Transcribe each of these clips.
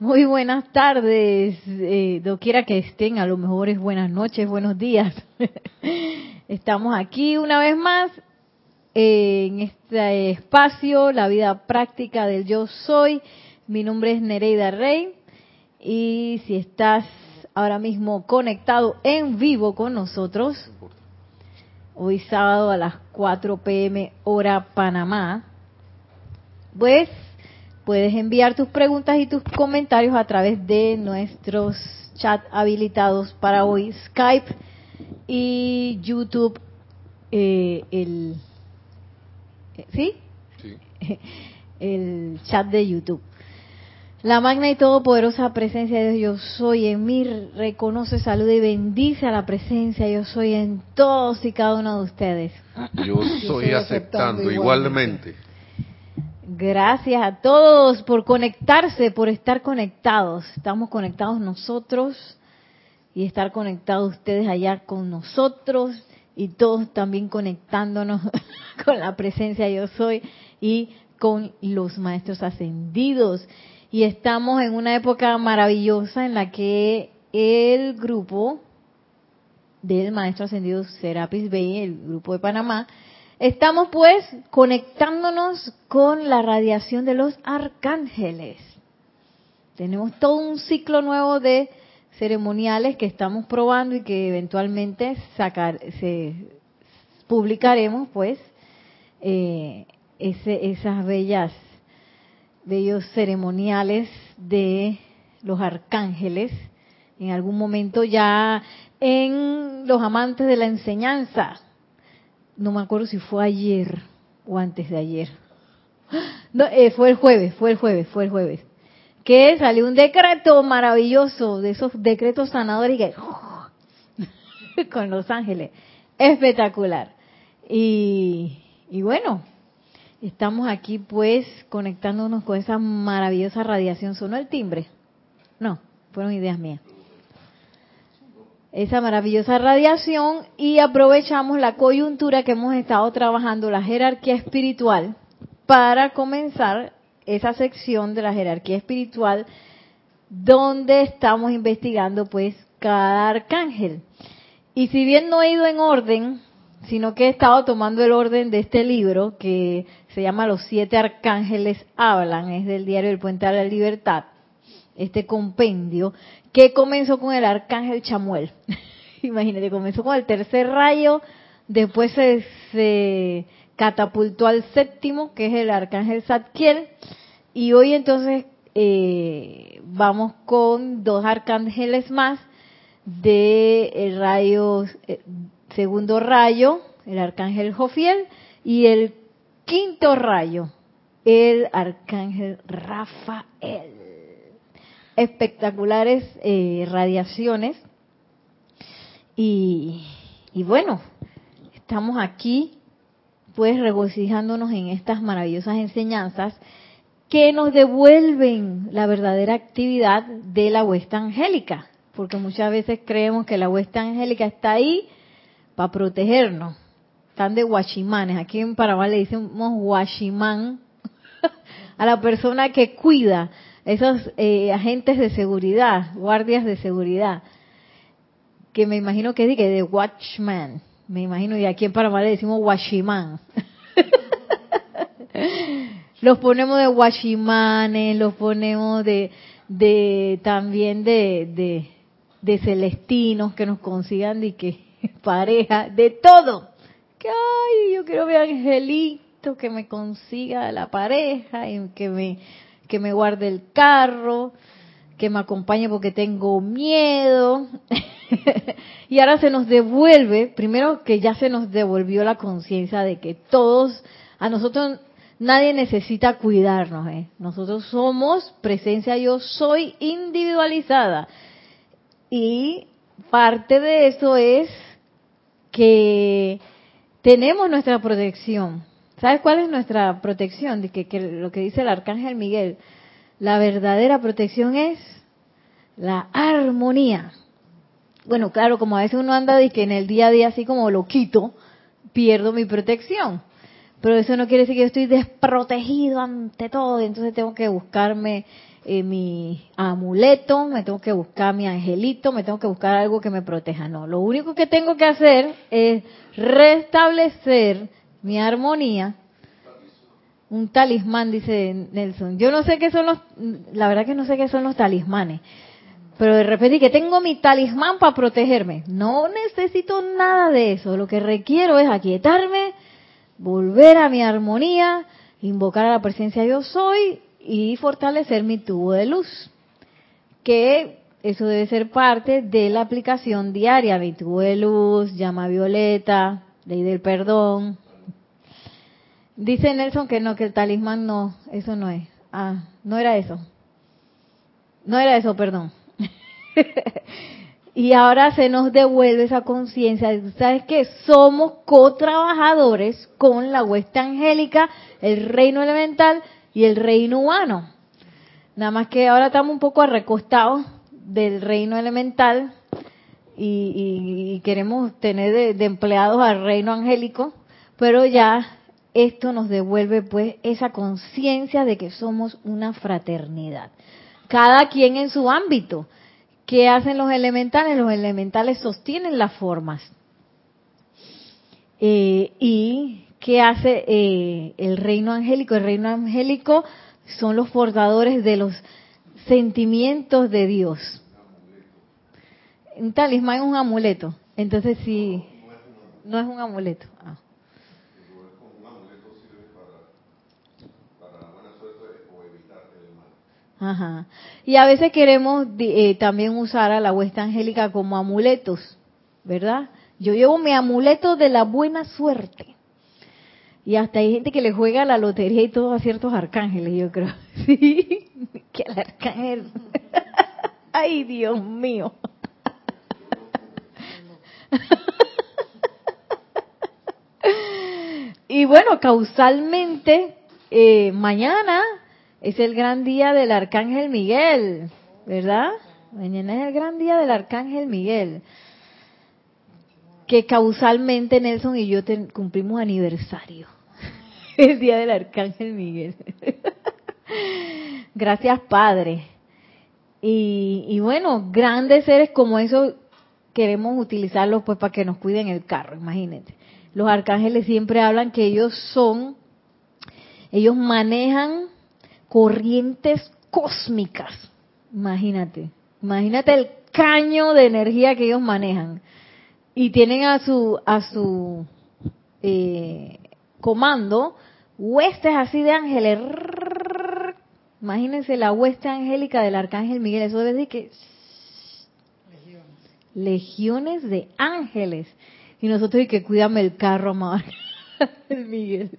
Muy buenas tardes, eh, doquiera que estén, a lo mejor es buenas noches, buenos días. Estamos aquí una vez más eh, en este espacio, la vida práctica del yo soy. Mi nombre es Nereida Rey y si estás ahora mismo conectado en vivo con nosotros, hoy sábado a las 4 pm hora Panamá, pues Puedes enviar tus preguntas y tus comentarios a través de nuestros chats habilitados para hoy, Skype y YouTube. Eh, el, ¿Sí? Sí. El chat de YouTube. La magna y todopoderosa presencia de Dios, yo soy en mí, reconoce, saluda y bendice a la presencia, yo soy en todos y cada uno de ustedes. Yo soy aceptando igualmente. Gracias a todos por conectarse, por estar conectados. Estamos conectados nosotros y estar conectados ustedes allá con nosotros y todos también conectándonos con la presencia yo soy y con los maestros ascendidos. Y estamos en una época maravillosa en la que el grupo del maestro ascendido Serapis Bey, el grupo de Panamá, Estamos pues conectándonos con la radiación de los arcángeles. Tenemos todo un ciclo nuevo de ceremoniales que estamos probando y que eventualmente sacar, se, publicaremos pues eh, esas bellas bellos ceremoniales de los arcángeles en algún momento ya en los amantes de la enseñanza no me acuerdo si fue ayer o antes de ayer. No, eh, fue el jueves, fue el jueves, fue el jueves. Que salió un decreto maravilloso, de esos decretos sanadores que, con los ángeles. Espectacular. Y, y bueno, estamos aquí pues conectándonos con esa maravillosa radiación. ¿Sonó el timbre? No, fueron ideas mías esa maravillosa radiación y aprovechamos la coyuntura que hemos estado trabajando, la jerarquía espiritual, para comenzar esa sección de la jerarquía espiritual donde estamos investigando pues cada arcángel. Y si bien no he ido en orden, sino que he estado tomando el orden de este libro que se llama Los siete arcángeles hablan, es del diario El Puente a la Libertad, este compendio, que comenzó con el arcángel Chamuel. Imagínate, comenzó con el tercer rayo, después se, catapultó al séptimo, que es el arcángel Zadkiel, y hoy entonces eh, vamos con dos arcángeles más de el rayo, eh, segundo rayo, el arcángel Jofiel, y el quinto rayo, el arcángel Rafael espectaculares eh, radiaciones. Y, y bueno, estamos aquí pues regocijándonos en estas maravillosas enseñanzas que nos devuelven la verdadera actividad de la huesta angélica, porque muchas veces creemos que la huesta angélica está ahí para protegernos. Están de guachimanes. Aquí en Panamá le decimos guachimán a la persona que cuida esos eh, agentes de seguridad, guardias de seguridad, que me imagino que es de, watchman, me imagino, y aquí en Panamá le decimos washiman. los ponemos de washimanes, los ponemos de, de también de, de, de celestinos que nos consigan de que pareja, de todo. Que ay, yo quiero ver angelito que me consiga la pareja y que me que me guarde el carro, que me acompañe porque tengo miedo. y ahora se nos devuelve, primero que ya se nos devolvió la conciencia de que todos, a nosotros nadie necesita cuidarnos. ¿eh? Nosotros somos presencia yo soy individualizada. Y parte de eso es que tenemos nuestra protección. ¿Sabes cuál es nuestra protección? Que, lo que dice el arcángel Miguel, la verdadera protección es la armonía. Bueno, claro, como a veces uno anda y que en el día a día así como lo quito, pierdo mi protección. Pero eso no quiere decir que yo estoy desprotegido ante todo, entonces tengo que buscarme eh, mi amuleto, me tengo que buscar mi angelito, me tengo que buscar algo que me proteja. No, lo único que tengo que hacer es restablecer mi armonía. Un talismán, dice Nelson. Yo no sé qué son los, la verdad que no sé qué son los talismanes. Pero de repente que tengo mi talismán para protegerme. No necesito nada de eso. Lo que requiero es aquietarme, volver a mi armonía, invocar a la presencia yo soy y fortalecer mi tubo de luz. Que eso debe ser parte de la aplicación diaria. Mi tubo de luz, llama violeta, ley del perdón. Dice Nelson que no, que el talismán no, eso no es. Ah, no era eso. No era eso, perdón. y ahora se nos devuelve esa conciencia de, ¿sabes que Somos co-trabajadores con la huesta angélica, el reino elemental y el reino humano. Nada más que ahora estamos un poco recostados del reino elemental y, queremos tener de, empleados al reino angélico, pero ya esto nos devuelve pues esa conciencia de que somos una fraternidad. Cada quien en su ámbito. ¿Qué hacen los elementales? Los elementales sostienen las formas. Eh, ¿Y qué hace eh, el reino angélico? El reino angélico son los forjadores de los sentimientos de Dios. Un talismán es un amuleto. Entonces sí, no es un amuleto. Ajá. Y a veces queremos eh, también usar a la huesta angélica como amuletos, ¿verdad? Yo llevo mi amuleto de la buena suerte. Y hasta hay gente que le juega la lotería y todo a ciertos arcángeles, yo creo. Sí, que el arcángel. Ay, Dios mío. y bueno, causalmente, eh, mañana es el gran día del Arcángel Miguel, ¿verdad? Mañana es el gran día del Arcángel Miguel. Que causalmente Nelson y yo cumplimos aniversario. El día del Arcángel Miguel. Gracias, Padre. Y, y, bueno, grandes seres como eso queremos utilizarlos pues para que nos cuiden el carro, imagínate. Los arcángeles siempre hablan que ellos son, ellos manejan corrientes cósmicas. Imagínate, imagínate el caño de energía que ellos manejan. Y tienen a su, a su eh, comando huestes así de ángeles. Imagínense la hueste angélica del arcángel Miguel. Eso debe decir que legiones de ángeles. Y nosotros y que cuídame el carro, amado. el Miguel.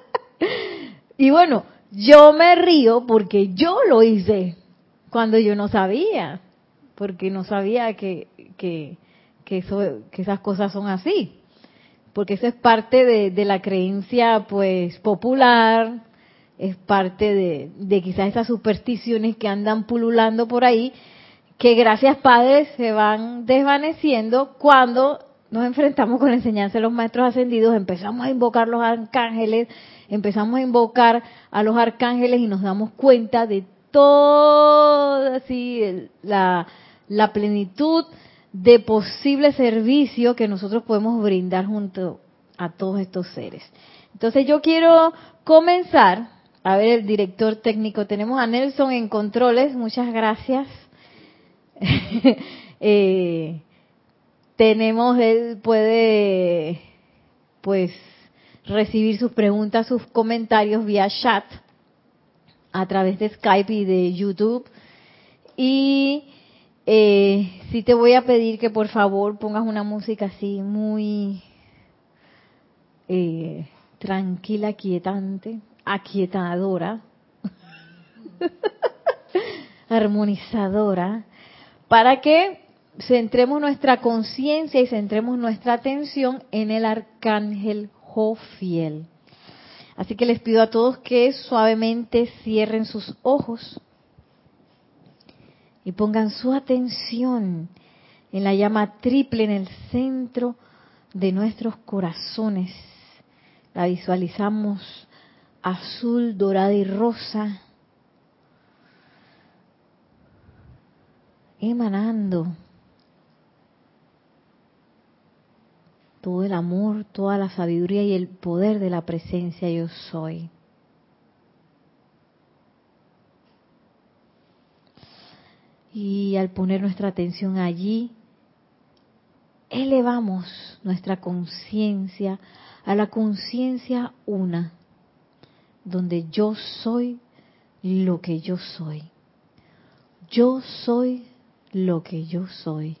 y bueno, yo me río porque yo lo hice cuando yo no sabía, porque no sabía que, que, que, eso, que esas cosas son así, porque eso es parte de, de la creencia pues popular, es parte de, de quizás esas supersticiones que andan pululando por ahí, que gracias padres se van desvaneciendo cuando nos enfrentamos con la enseñanza de los maestros ascendidos, empezamos a invocar los arcángeles, empezamos a invocar a los arcángeles y nos damos cuenta de toda así la, la plenitud de posible servicio que nosotros podemos brindar junto a todos estos seres. Entonces yo quiero comenzar, a ver el director técnico, tenemos a Nelson en controles, muchas gracias. eh, tenemos, él puede, pues, recibir sus preguntas, sus comentarios vía chat a través de Skype y de YouTube. Y eh, sí te voy a pedir que por favor pongas una música así muy eh, tranquila, quietante, aquietadora, armonizadora, para que centremos nuestra conciencia y centremos nuestra atención en el arcángel fiel. Así que les pido a todos que suavemente cierren sus ojos y pongan su atención en la llama triple en el centro de nuestros corazones. La visualizamos azul, dorada y rosa, emanando todo el amor, toda la sabiduría y el poder de la presencia yo soy. Y al poner nuestra atención allí, elevamos nuestra conciencia a la conciencia una, donde yo soy lo que yo soy. Yo soy lo que yo soy.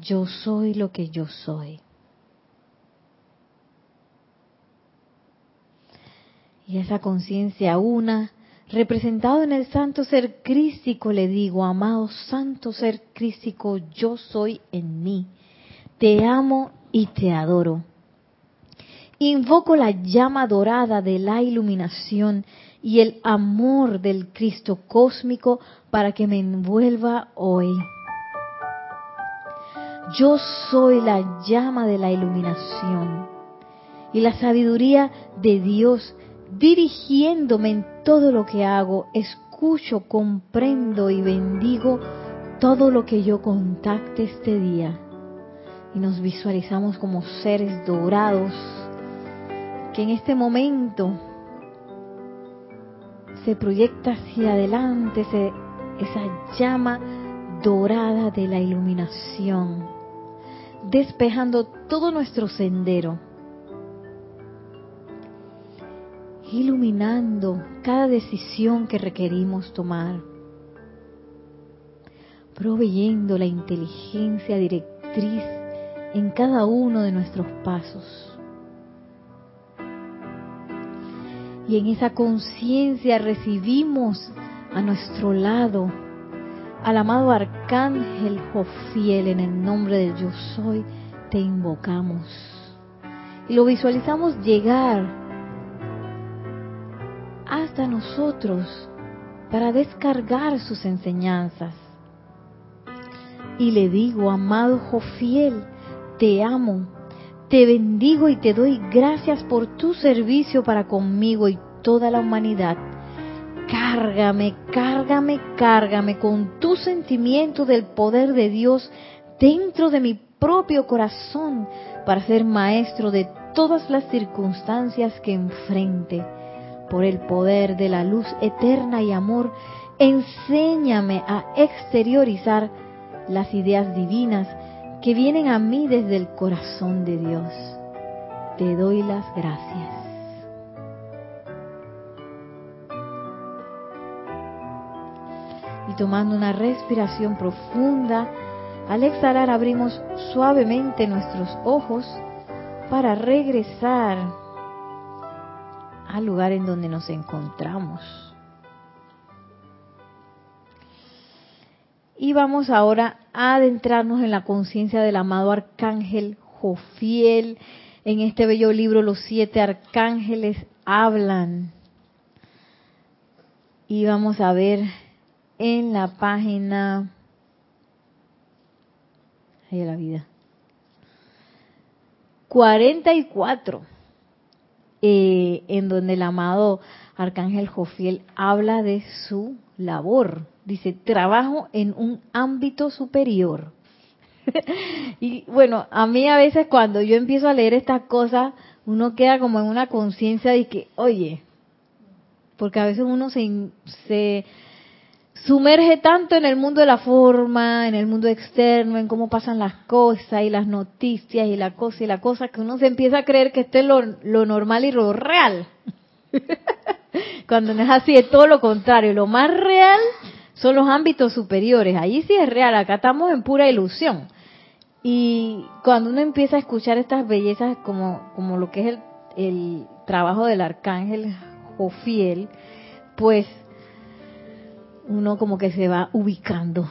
Yo soy lo que yo soy. Y esa conciencia una, representado en el santo ser crístico, le digo, amado santo ser crístico, yo soy en mí. Te amo y te adoro. Invoco la llama dorada de la iluminación y el amor del Cristo cósmico para que me envuelva hoy. Yo soy la llama de la iluminación y la sabiduría de Dios dirigiéndome en todo lo que hago. Escucho, comprendo y bendigo todo lo que yo contacte este día. Y nos visualizamos como seres dorados que en este momento se proyecta hacia adelante esa llama dorada de la iluminación despejando todo nuestro sendero, iluminando cada decisión que requerimos tomar, proveyendo la inteligencia directriz en cada uno de nuestros pasos. Y en esa conciencia recibimos a nuestro lado al amado Arcángel Jofiel, en el nombre del Yo Soy, te invocamos. Y lo visualizamos llegar hasta nosotros para descargar sus enseñanzas. Y le digo, amado Jofiel, te amo, te bendigo y te doy gracias por tu servicio para conmigo y toda la humanidad cárgame, cárgame, cárgame con tu sentimiento del poder de Dios dentro de mi propio corazón para ser maestro de todas las circunstancias que enfrente. Por el poder de la luz eterna y amor, enséñame a exteriorizar las ideas divinas que vienen a mí desde el corazón de Dios. Te doy las gracias. Y tomando una respiración profunda, al exhalar abrimos suavemente nuestros ojos para regresar al lugar en donde nos encontramos. Y vamos ahora a adentrarnos en la conciencia del amado arcángel Jofiel. En este bello libro los siete arcángeles hablan. Y vamos a ver en la página. De la vida. 44 eh, en donde el amado arcángel Jofiel habla de su labor. Dice trabajo en un ámbito superior. Y bueno a mí a veces cuando yo empiezo a leer estas cosas uno queda como en una conciencia de que oye porque a veces uno se, se sumerge tanto en el mundo de la forma, en el mundo externo, en cómo pasan las cosas y las noticias y la cosa y la cosa, que uno se empieza a creer que esto es lo, normal y lo real. Cuando no es así, es todo lo contrario. Lo más real son los ámbitos superiores. Allí sí es real, acá estamos en pura ilusión. Y cuando uno empieza a escuchar estas bellezas como, como lo que es el, el trabajo del arcángel Jofiel, pues uno como que se va ubicando,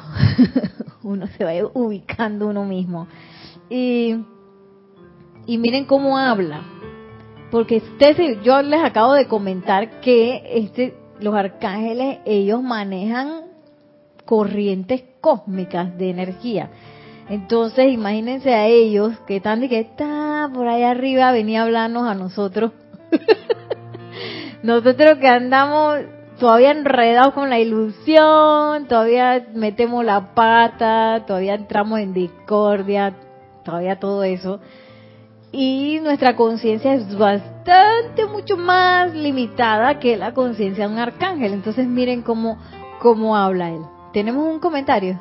uno se va ubicando uno mismo. Y, y miren cómo habla, porque ustedes, yo les acabo de comentar que este, los arcángeles, ellos manejan corrientes cósmicas de energía. Entonces, imagínense a ellos que están de que está por ahí arriba, venía a hablarnos a nosotros. nosotros que andamos todavía enredados con la ilusión, todavía metemos la pata, todavía entramos en discordia, todavía todo eso. Y nuestra conciencia es bastante, mucho más limitada que la conciencia de un arcángel. Entonces miren cómo, cómo habla él. ¿Tenemos un comentario?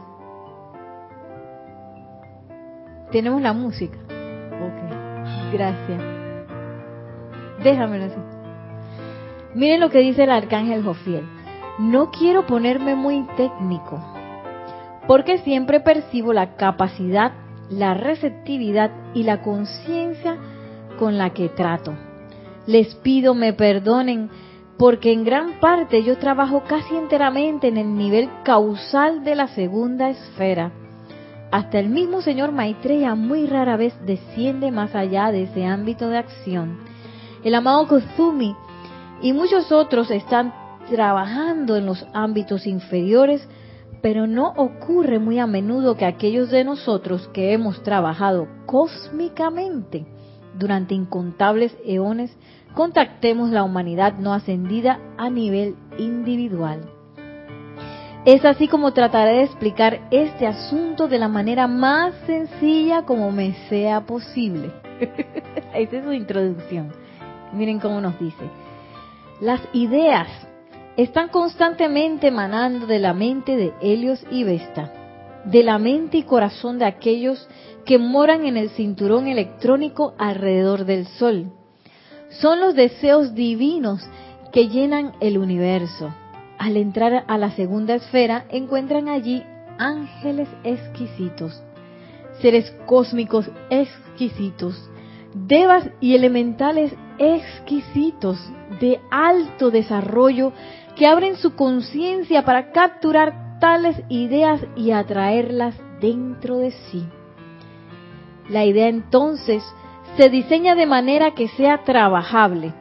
Tenemos la música. Ok, gracias. Déjamelo así. Miren lo que dice el arcángel Jofiel. No quiero ponerme muy técnico, porque siempre percibo la capacidad, la receptividad y la conciencia con la que trato. Les pido me perdonen porque en gran parte yo trabajo casi enteramente en el nivel causal de la segunda esfera. Hasta el mismo señor Maitreya muy rara vez desciende más allá de ese ámbito de acción. El amado Kozumi y muchos otros están trabajando en los ámbitos inferiores, pero no ocurre muy a menudo que aquellos de nosotros que hemos trabajado cósmicamente durante incontables eones contactemos la humanidad no ascendida a nivel individual. Es así como trataré de explicar este asunto de la manera más sencilla como me sea posible. Esa es su introducción. Miren cómo nos dice. Las ideas están constantemente emanando de la mente de Helios y Vesta, de la mente y corazón de aquellos que moran en el cinturón electrónico alrededor del Sol. Son los deseos divinos que llenan el universo. Al entrar a la segunda esfera encuentran allí ángeles exquisitos, seres cósmicos exquisitos, devas y elementales exquisitos de alto desarrollo que abren su conciencia para capturar tales ideas y atraerlas dentro de sí. La idea entonces se diseña de manera que sea trabajable.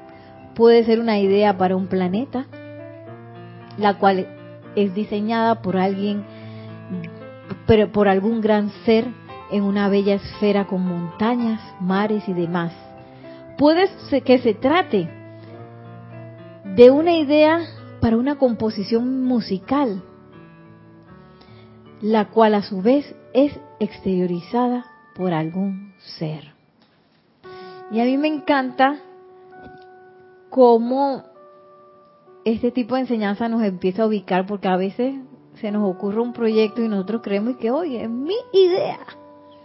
Puede ser una idea para un planeta, la cual es diseñada por alguien, pero por algún gran ser en una bella esfera con montañas, mares y demás. Puede que se trate de una idea para una composición musical, la cual a su vez es exteriorizada por algún ser. Y a mí me encanta cómo este tipo de enseñanza nos empieza a ubicar, porque a veces se nos ocurre un proyecto y nosotros creemos que, oye, es mi idea.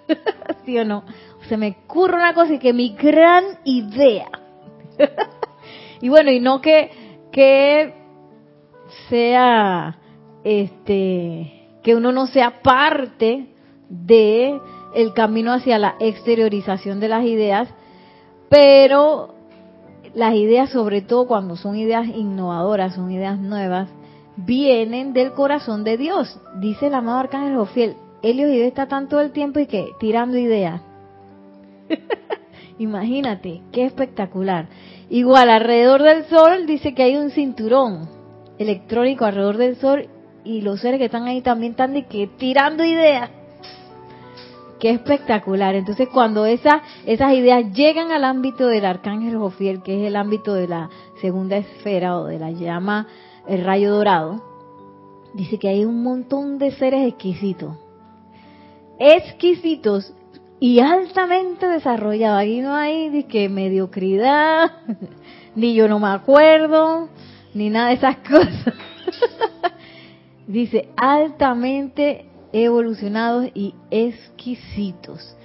¿Sí o no? Se me ocurre una cosa y que mi gran idea. y bueno, y no que, que sea, este, que uno no sea parte de el camino hacia la exteriorización de las ideas, pero las ideas, sobre todo cuando son ideas innovadoras, son ideas nuevas, vienen del corazón de Dios. Dice el amado Arcángel Jofiel, Helios y está tanto el tiempo y que tirando ideas. Imagínate, qué espectacular. Igual, alrededor del Sol dice que hay un cinturón electrónico alrededor del Sol y los seres que están ahí también están de que tirando ideas. Qué espectacular. Entonces, cuando esa, esas ideas llegan al ámbito del arcángel Jofiel, que es el ámbito de la segunda esfera o de la llama, el rayo dorado, dice que hay un montón de seres exquisitos exquisitos y altamente desarrollados. Aquí no hay de que mediocridad, ni yo no me acuerdo, ni nada de esas cosas. Dice altamente evolucionados y exquisitos.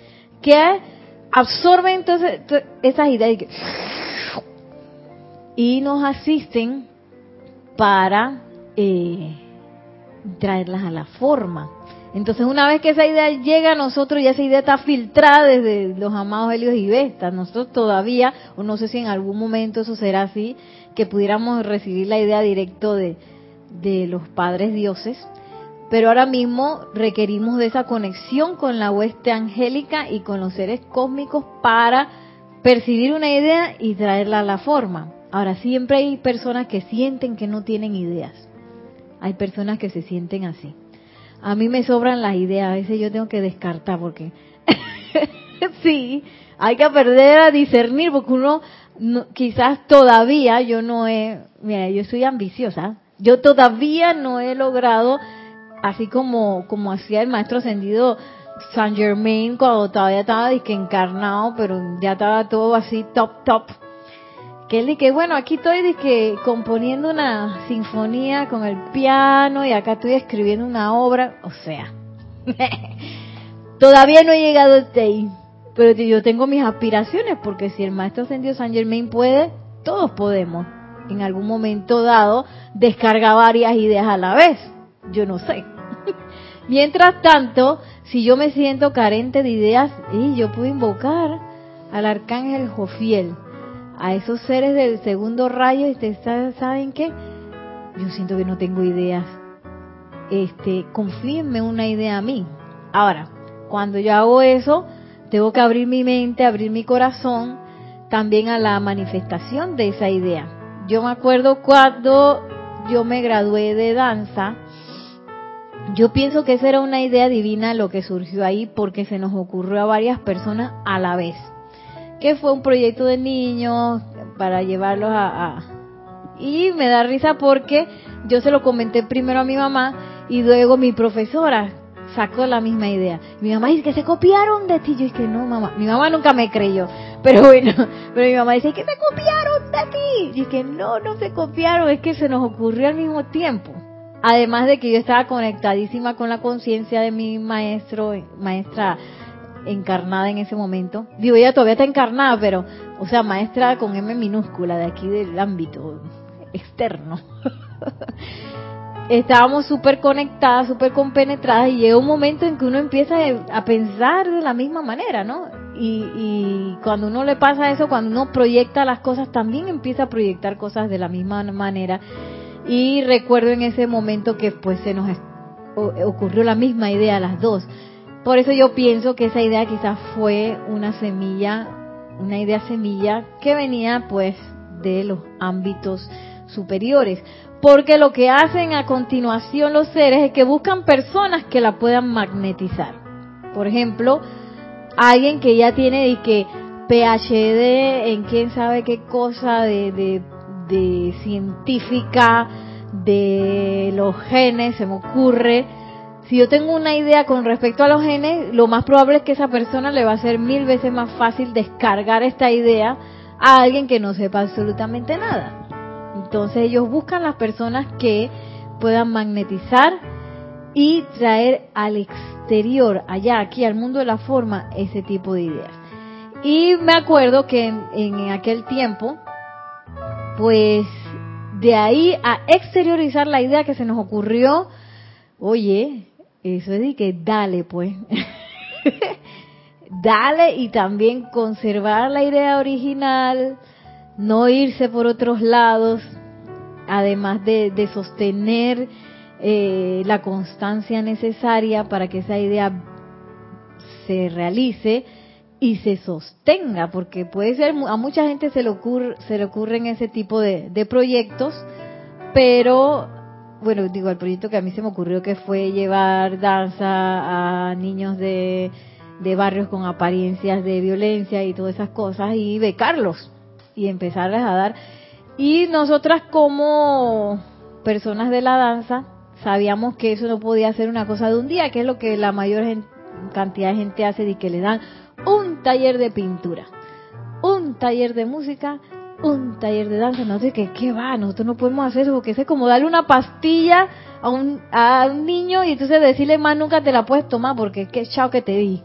Que absorben entonces esas ideas y, nos asisten para eh, traerlas a la forma. Entonces, una vez que esa idea llega a nosotros, y esa idea está filtrada desde los amados Helios y Vestas. Nosotros todavía, o no sé si en algún momento eso será así, que pudiéramos recibir la idea directo de, de los padres dioses. Pero ahora mismo requerimos de esa conexión con la hueste angélica y con los seres cósmicos para percibir una idea y traerla a la forma. Ahora, siempre hay personas que sienten que no tienen ideas. Hay personas que se sienten así a mí me sobran las ideas, a veces yo tengo que descartar porque sí, hay que aprender a discernir porque uno quizás todavía yo no he, mira, yo soy ambiciosa, Yo todavía no he logrado, así como, como hacía el maestro ascendido Saint Germain cuando todavía estaba disque encarnado, pero ya estaba todo así top, top. Que él dije, bueno, aquí estoy disque componiendo una sinfonía con el piano y acá estoy escribiendo una obra, o sea, todavía no he llegado hasta ahí. Pero yo tengo mis aspiraciones, porque si el maestro ascendido Saint Germain puede, todos podemos. En algún momento dado, descarga varias ideas a la vez. Yo no sé. Mientras tanto, si yo me siento carente de ideas, y yo puedo invocar al arcángel Jofiel, a esos seres del segundo rayo, y saben qué, yo siento que no tengo ideas. Este, confíenme una idea a mí. Ahora, cuando yo hago eso, tengo que abrir mi mente, abrir mi corazón también a la manifestación de esa idea. Yo me acuerdo cuando yo me gradué de danza, yo pienso que esa era una idea divina lo que surgió ahí porque se nos ocurrió a varias personas a la vez. Que fue un proyecto de niños para llevarlos a, Y me da risa porque yo se lo comenté primero a mi mamá y luego mi profesora sacó la misma idea. Mi mamá dice que se copiaron de ti. Yo dije, no, mamá. Mi mamá nunca me creyó. Pero bueno, pero mi mamá dice que se copiaron de ti. Y dije, no, no se copiaron. Es que se nos ocurrió al mismo tiempo. Además de que yo estaba conectadísima con la conciencia de mi maestro, maestra encarnada en ese momento. Digo, ella todavía está encarnada, pero, o sea, maestra con M minúscula de aquí del ámbito externo. Estábamos súper conectadas, súper compenetradas y llega un momento en que uno empieza a pensar de la misma manera, ¿no? Y, y cuando uno le pasa eso, cuando uno proyecta las cosas, también empieza a proyectar cosas de la misma manera y recuerdo en ese momento que pues se nos ocurrió la misma idea a las dos. Por eso yo pienso que esa idea quizás fue una semilla, una idea semilla que venía pues de los ámbitos superiores. Porque lo que hacen a continuación los seres es que buscan personas que la puedan magnetizar. Por ejemplo, alguien que ya tiene de que PhD en quién sabe qué cosa de, de de científica de los genes, se me ocurre. Si yo tengo una idea con respecto a los genes, lo más probable es que esa persona le va a ser mil veces más fácil descargar esta idea a alguien que no sepa absolutamente nada. Entonces ellos buscan las personas que puedan magnetizar y traer al exterior, allá, aquí, al mundo de la forma, ese tipo de ideas. Y me acuerdo que en, en aquel tiempo, pues de ahí a exteriorizar la idea que se nos ocurrió, oye, eso es de que dale pues. dale y también conservar la idea original, no irse por otros lados, además de, sostener eh, la constancia necesaria para que esa idea se realice y se sostenga, porque puede ser, a mucha gente se le, ocurre, se le ocurren ese tipo de, proyectos, pero, bueno, digo, el proyecto que a mí se me ocurrió que fue llevar danza a niños de, de barrios con apariencias de violencia y todas esas cosas y becarlos y empezarles a dar. Y nosotras como personas de la danza sabíamos que eso no podía ser una cosa de un día, que es lo que la mayor cantidad de gente hace y que le dan un taller de pintura, un taller de música, un taller de danza. No sé qué, qué va, nosotros no podemos hacer eso porque es como darle una pastilla a un, a un niño y entonces decirle más nunca te la puedes tomar porque qué chao que te di.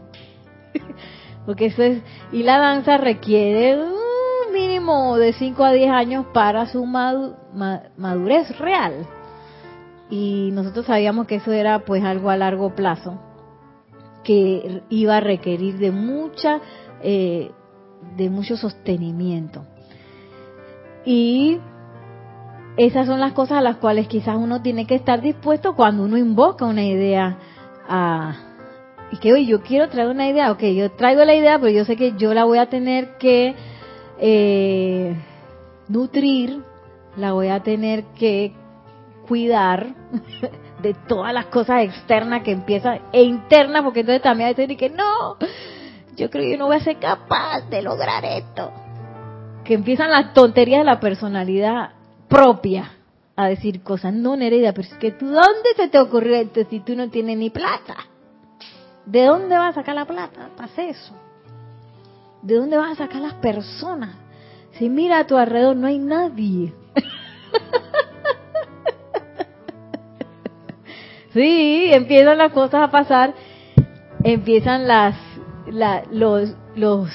porque eso es, y la danza requiere un mínimo de 5 a 10 años para su madurez real. Y nosotros sabíamos que eso era pues algo a largo plazo que iba a requerir de mucha, eh, de mucho sostenimiento. Y esas son las cosas a las cuales quizás uno tiene que estar dispuesto cuando uno invoca una idea a, y que hoy yo quiero traer una idea, ok, yo traigo la idea, pero yo sé que yo la voy a tener que eh, nutrir, la voy a tener que cuidar, de todas las cosas externas que empiezan e internas, porque entonces también hay gente que no, yo creo que yo no voy a ser capaz de lograr esto. Que empiezan las tonterías de la personalidad propia. a decir cosas. No, Nereida, pero es que tú, ¿dónde se te ocurrió esto si tú no tienes ni plata? ¿De dónde vas a sacar la plata hacer eso? ¿De dónde vas a sacar las personas? Si mira a tu alrededor, no hay nadie. sí, empiezan las cosas a pasar, empiezan las, los, los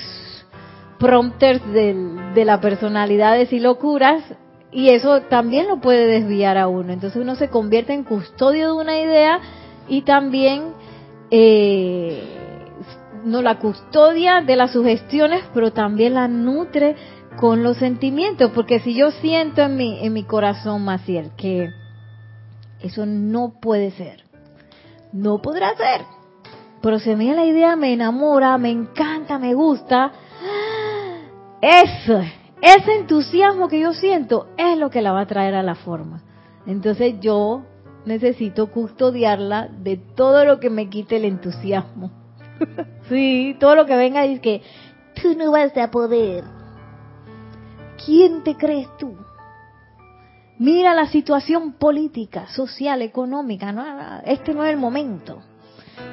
prompters de la personalidades y locuras y eso también lo puede desviar a uno. Entonces uno se convierte en custodio de una idea y también eh, no la custodia de las sugestiones, pero también la nutre con los sentimientos, porque si yo siento en mi, en mi corazón, Maciel, que eso no puede ser, no podrá ser, pero si me la idea, me enamora, me encanta, me gusta, eso, ese entusiasmo que yo siento es lo que la va a traer a la forma. Entonces yo necesito custodiarla de todo lo que me quite el entusiasmo. sí, todo lo que venga y que tú no vas a poder. ¿Quién te crees tú? Mira la situación política, social, económica, ¿no? este no es el momento.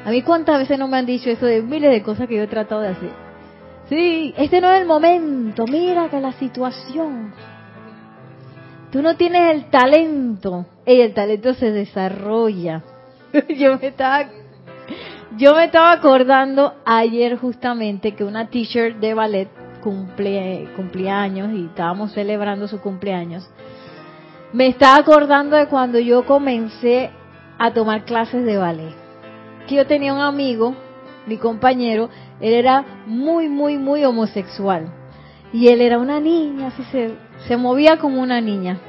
A mí cuántas veces no me han dicho eso de miles de cosas que yo he tratado de hacer. Sí, este no es el momento, mira que la situación. Tú no tienes el talento, y el talento se desarrolla. yo me estaba yo me estaba acordando ayer justamente que una teacher de ballet cumple cumpleaños y estábamos celebrando su cumpleaños. Me estaba acordando de cuando yo comencé a tomar clases de ballet. Que yo tenía un amigo, mi compañero, él era muy, muy, muy homosexual. Y él era una niña, así se, se movía como una niña.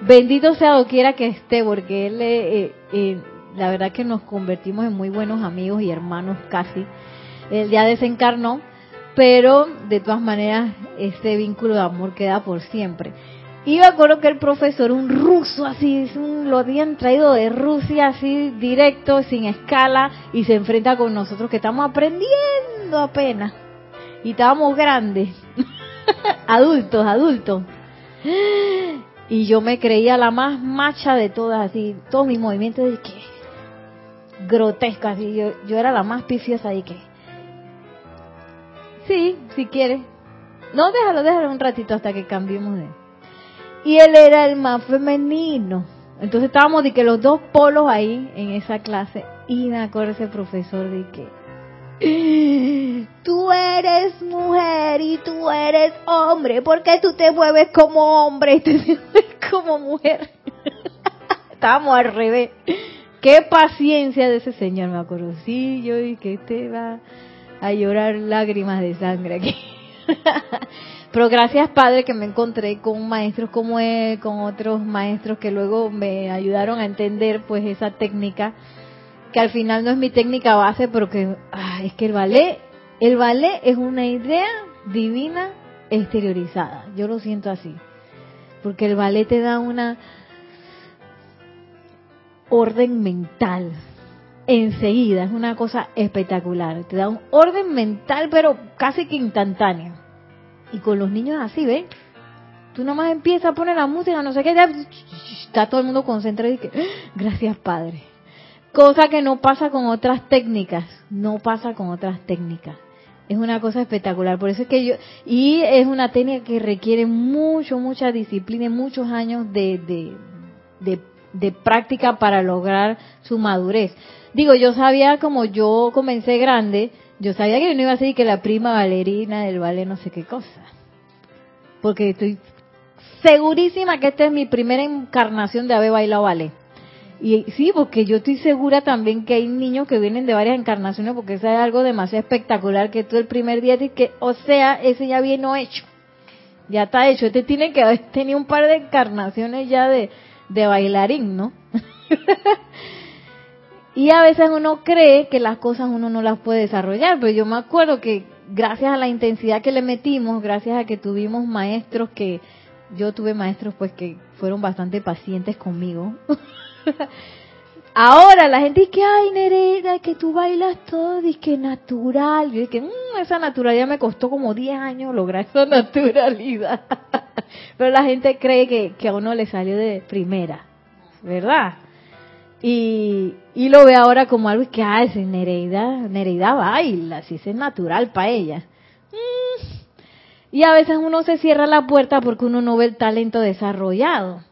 Bendito sea doquiera que esté, porque él, eh, eh, la verdad que nos convertimos en muy buenos amigos y hermanos casi. Él ya desencarnó, pero de todas maneras este vínculo de amor queda por siempre. Y me acuerdo que el profesor, un ruso así, lo habían traído de Rusia así directo, sin escala, y se enfrenta con nosotros que estamos aprendiendo apenas. Y estábamos grandes, adultos, adultos. Y yo me creía la más macha de todas, así, todos mis movimientos de que grotescas, así, yo, yo era la más pifiosa de que sí, si quieres. No, déjalo, déjalo un ratito hasta que cambiemos de y él era el más femenino. Entonces estábamos de que los dos polos ahí en esa clase y me acuerdo ese profesor de que tú eres mujer y tú eres hombre, ¿por qué tú te mueves como hombre y te mueves como mujer? estábamos al revés. Qué paciencia de ese señor, me acuerdo. Sí, yo dije, este va a llorar lágrimas de sangre aquí. Pero gracias, Padre, que me encontré con maestros como él, con otros maestros que luego me ayudaron a entender pues esa técnica, que al final no es mi técnica base, pero que ah, es que el ballet, el ballet es una idea divina exteriorizada. Yo lo siento así. Porque el ballet te da una orden mental enseguida, es una cosa espectacular. Te da un orden mental, pero casi que instantáneo y con los niños así, ¿ves? Tú nomás empiezas a poner la música, no sé qué, está todo el mundo concentrado y que, gracias Padre. Cosa que no pasa con otras técnicas, no pasa con otras técnicas. Es una cosa espectacular, por eso es que yo, y es una técnica que requiere mucho, mucha disciplina y muchos años de, de, de práctica para lograr su madurez. Digo, yo sabía como yo comencé grande, yo sabía que yo no iba a ser que la prima bailarina del ballet no sé qué cosa. Porque estoy segurísima que esta es mi primera encarnación de haber bailado ballet. Y sí, porque yo estoy segura también que hay niños que vienen de varias encarnaciones porque eso es algo demasiado espectacular que tú el primer día dices que, o sea, ese ya vino hecho. Ya está hecho. Este tiene que haber tenido un par de encarnaciones ya de, de bailarín, ¿no? Y a veces uno cree que las cosas uno no las puede desarrollar, pero yo me acuerdo que gracias a la intensidad que le metimos, gracias a que tuvimos maestros que, yo tuve maestros pues que fueron bastante pacientes conmigo. Ahora la gente dice, ay Nereida, que tú bailas todo, dice que natural. Yo dije, mmm, esa naturalidad me costó como 10 años lograr esa naturalidad. Pero la gente cree que, que a uno le salió de primera, ¿verdad? Y, y lo ve ahora como algo que, ah, es Nereida, Nereida baila, así es natural para ella. Mm. Y a veces uno se cierra la puerta porque uno no ve el talento desarrollado.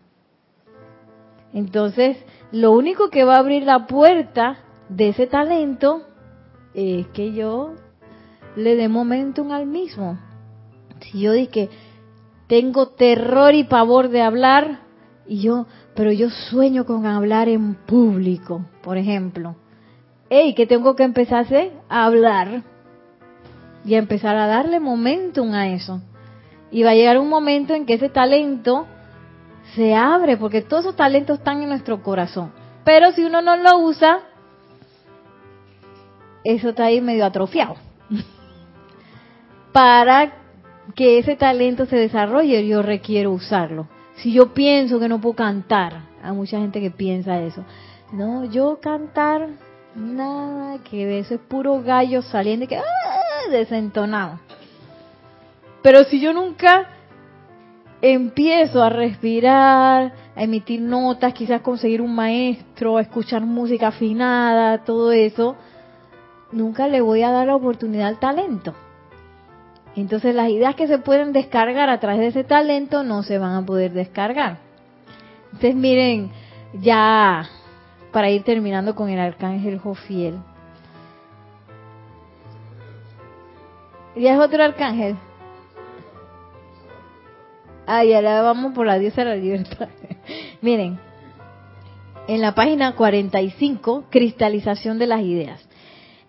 Entonces, lo único que va a abrir la puerta de ese talento es que yo le dé momentum al mismo. Si yo dije, tengo terror y pavor de hablar, y yo, pero yo sueño con hablar en público, por ejemplo. Ey, que tengo que empezar a hablar y a empezar a darle momentum a eso. Y va a llegar un momento en que ese talento se abre, porque todos esos talentos están en nuestro corazón. Pero si uno no lo usa, eso está ahí medio atrofiado. Para que ese talento se desarrolle, yo requiero usarlo. Si yo pienso que no puedo cantar, hay mucha gente que piensa eso. No, yo cantar, nada que eso es puro gallo saliendo y que ¡ah! desentonado. Pero si yo nunca empiezo a respirar, a emitir notas, quizás conseguir un maestro, a escuchar música afinada, todo eso, nunca le voy a dar la oportunidad al talento. Entonces las ideas que se pueden descargar a través de ese talento no se van a poder descargar. Entonces miren, ya para ir terminando con el arcángel Jofiel. ¿Ya es otro arcángel? Ah, ya vamos por la diosa de la libertad. miren, en la página 45, cristalización de las ideas.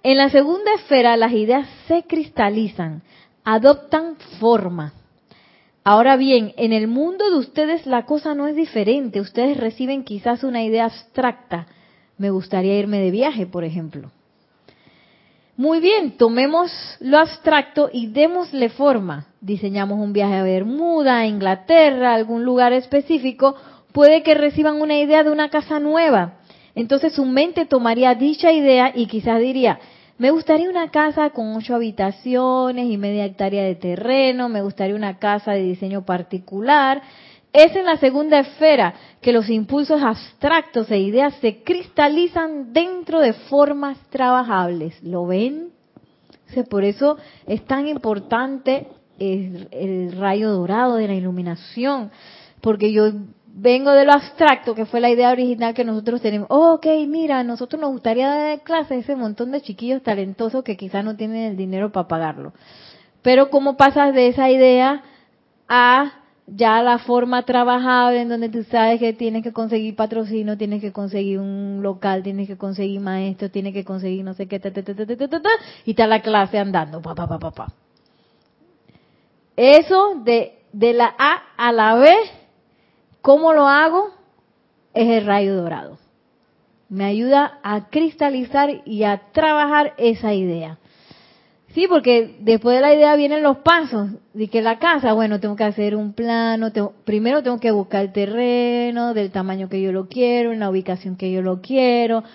En la segunda esfera las ideas se cristalizan adoptan forma. Ahora bien, en el mundo de ustedes la cosa no es diferente. Ustedes reciben quizás una idea abstracta. Me gustaría irme de viaje, por ejemplo. Muy bien, tomemos lo abstracto y démosle forma. Diseñamos un viaje a Bermuda, a Inglaterra, a algún lugar específico. Puede que reciban una idea de una casa nueva. Entonces su mente tomaría dicha idea y quizás diría, me gustaría una casa con ocho habitaciones y media hectárea de terreno, me gustaría una casa de diseño particular. Es en la segunda esfera que los impulsos abstractos e ideas se cristalizan dentro de formas trabajables. ¿Lo ven? por eso es tan importante el, el rayo dorado de la iluminación, porque yo vengo de lo abstracto, que fue la idea original que nosotros tenemos. Oh, ok, mira, nosotros nos gustaría dar clase a ese montón de chiquillos talentosos que quizás no tienen el dinero para pagarlo. Pero ¿cómo pasas de esa idea a ya la forma trabajable en donde tú sabes que tienes que conseguir patrocinio, tienes que conseguir un local, tienes que conseguir maestro, tienes que conseguir no sé qué, y está la clase andando, pa, pa, pa, pa, pa. Eso de, de la A a la B ¿Cómo lo hago? Es el rayo dorado. Me ayuda a cristalizar y a trabajar esa idea. Sí, porque después de la idea vienen los pasos. De que la casa, bueno, tengo que hacer un plano. primero tengo que buscar el terreno del tamaño que yo lo quiero, en la ubicación que yo lo quiero,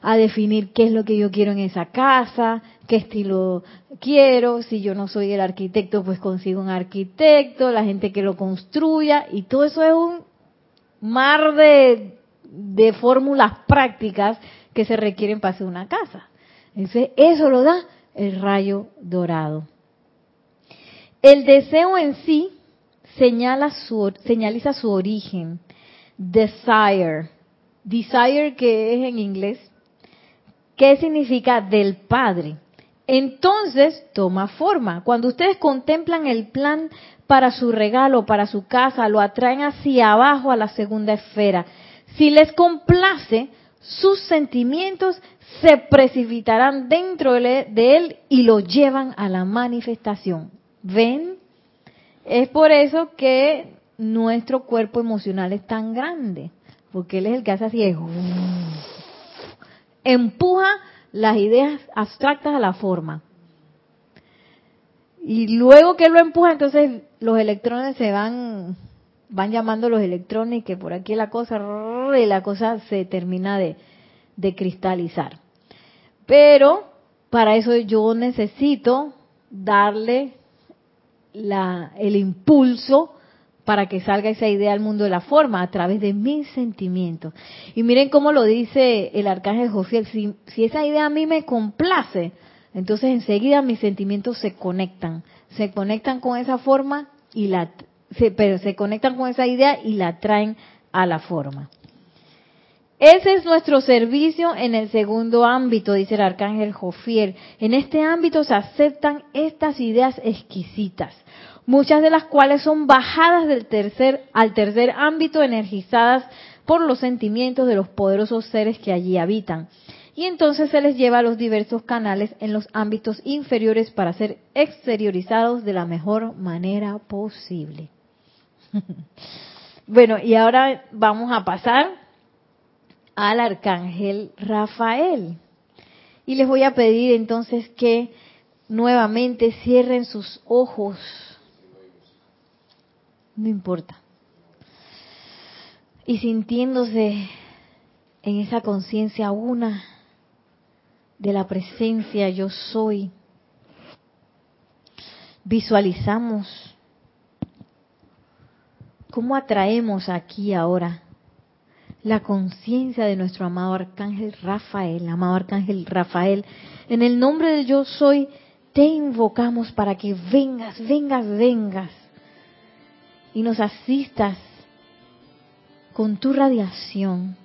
a definir qué es lo que yo quiero en esa casa, qué estilo quiero. Si yo no soy el arquitecto, pues consigo un arquitecto, la gente que lo construya. Y todo eso es un mar de, de fórmulas prácticas que se requieren para hacer una casa. Entonces, eso lo da el rayo dorado. El deseo en sí señala su, señaliza su origen, desire, desire que es en inglés, ¿qué significa del Padre? Entonces toma forma. Cuando ustedes contemplan el plan para su regalo, para su casa, lo atraen hacia abajo a la segunda esfera. Si les complace, sus sentimientos se precipitarán dentro de él y lo llevan a la manifestación. ¿Ven? Es por eso que nuestro cuerpo emocional es tan grande, porque él es el que hace así, es, empuja las ideas abstractas a la forma. Y luego que lo empuja, entonces los electrones se van, van llamando los electrones que por aquí la cosa, y la cosa se termina de, de cristalizar. Pero para eso yo necesito darle la, el impulso para que salga esa idea al mundo de la forma a través de mis sentimientos. Y miren cómo lo dice el arcángel Jofiel, si, si esa idea a mí me complace, entonces enseguida mis sentimientos se conectan, se conectan con esa forma y la se, pero se conectan con esa idea y la traen a la forma. Ese es nuestro servicio en el segundo ámbito, dice el arcángel Jofiel. En este ámbito se aceptan estas ideas exquisitas, muchas de las cuales son bajadas del tercer al tercer ámbito energizadas por los sentimientos de los poderosos seres que allí habitan. Y entonces se les lleva a los diversos canales en los ámbitos inferiores para ser exteriorizados de la mejor manera posible. bueno, y ahora vamos a pasar al arcángel Rafael. Y les voy a pedir entonces que nuevamente cierren sus ojos. No importa. Y sintiéndose en esa conciencia una de la presencia yo soy, visualizamos cómo atraemos aquí ahora la conciencia de nuestro amado arcángel Rafael, amado arcángel Rafael, en el nombre de yo soy, te invocamos para que vengas, vengas, vengas y nos asistas con tu radiación.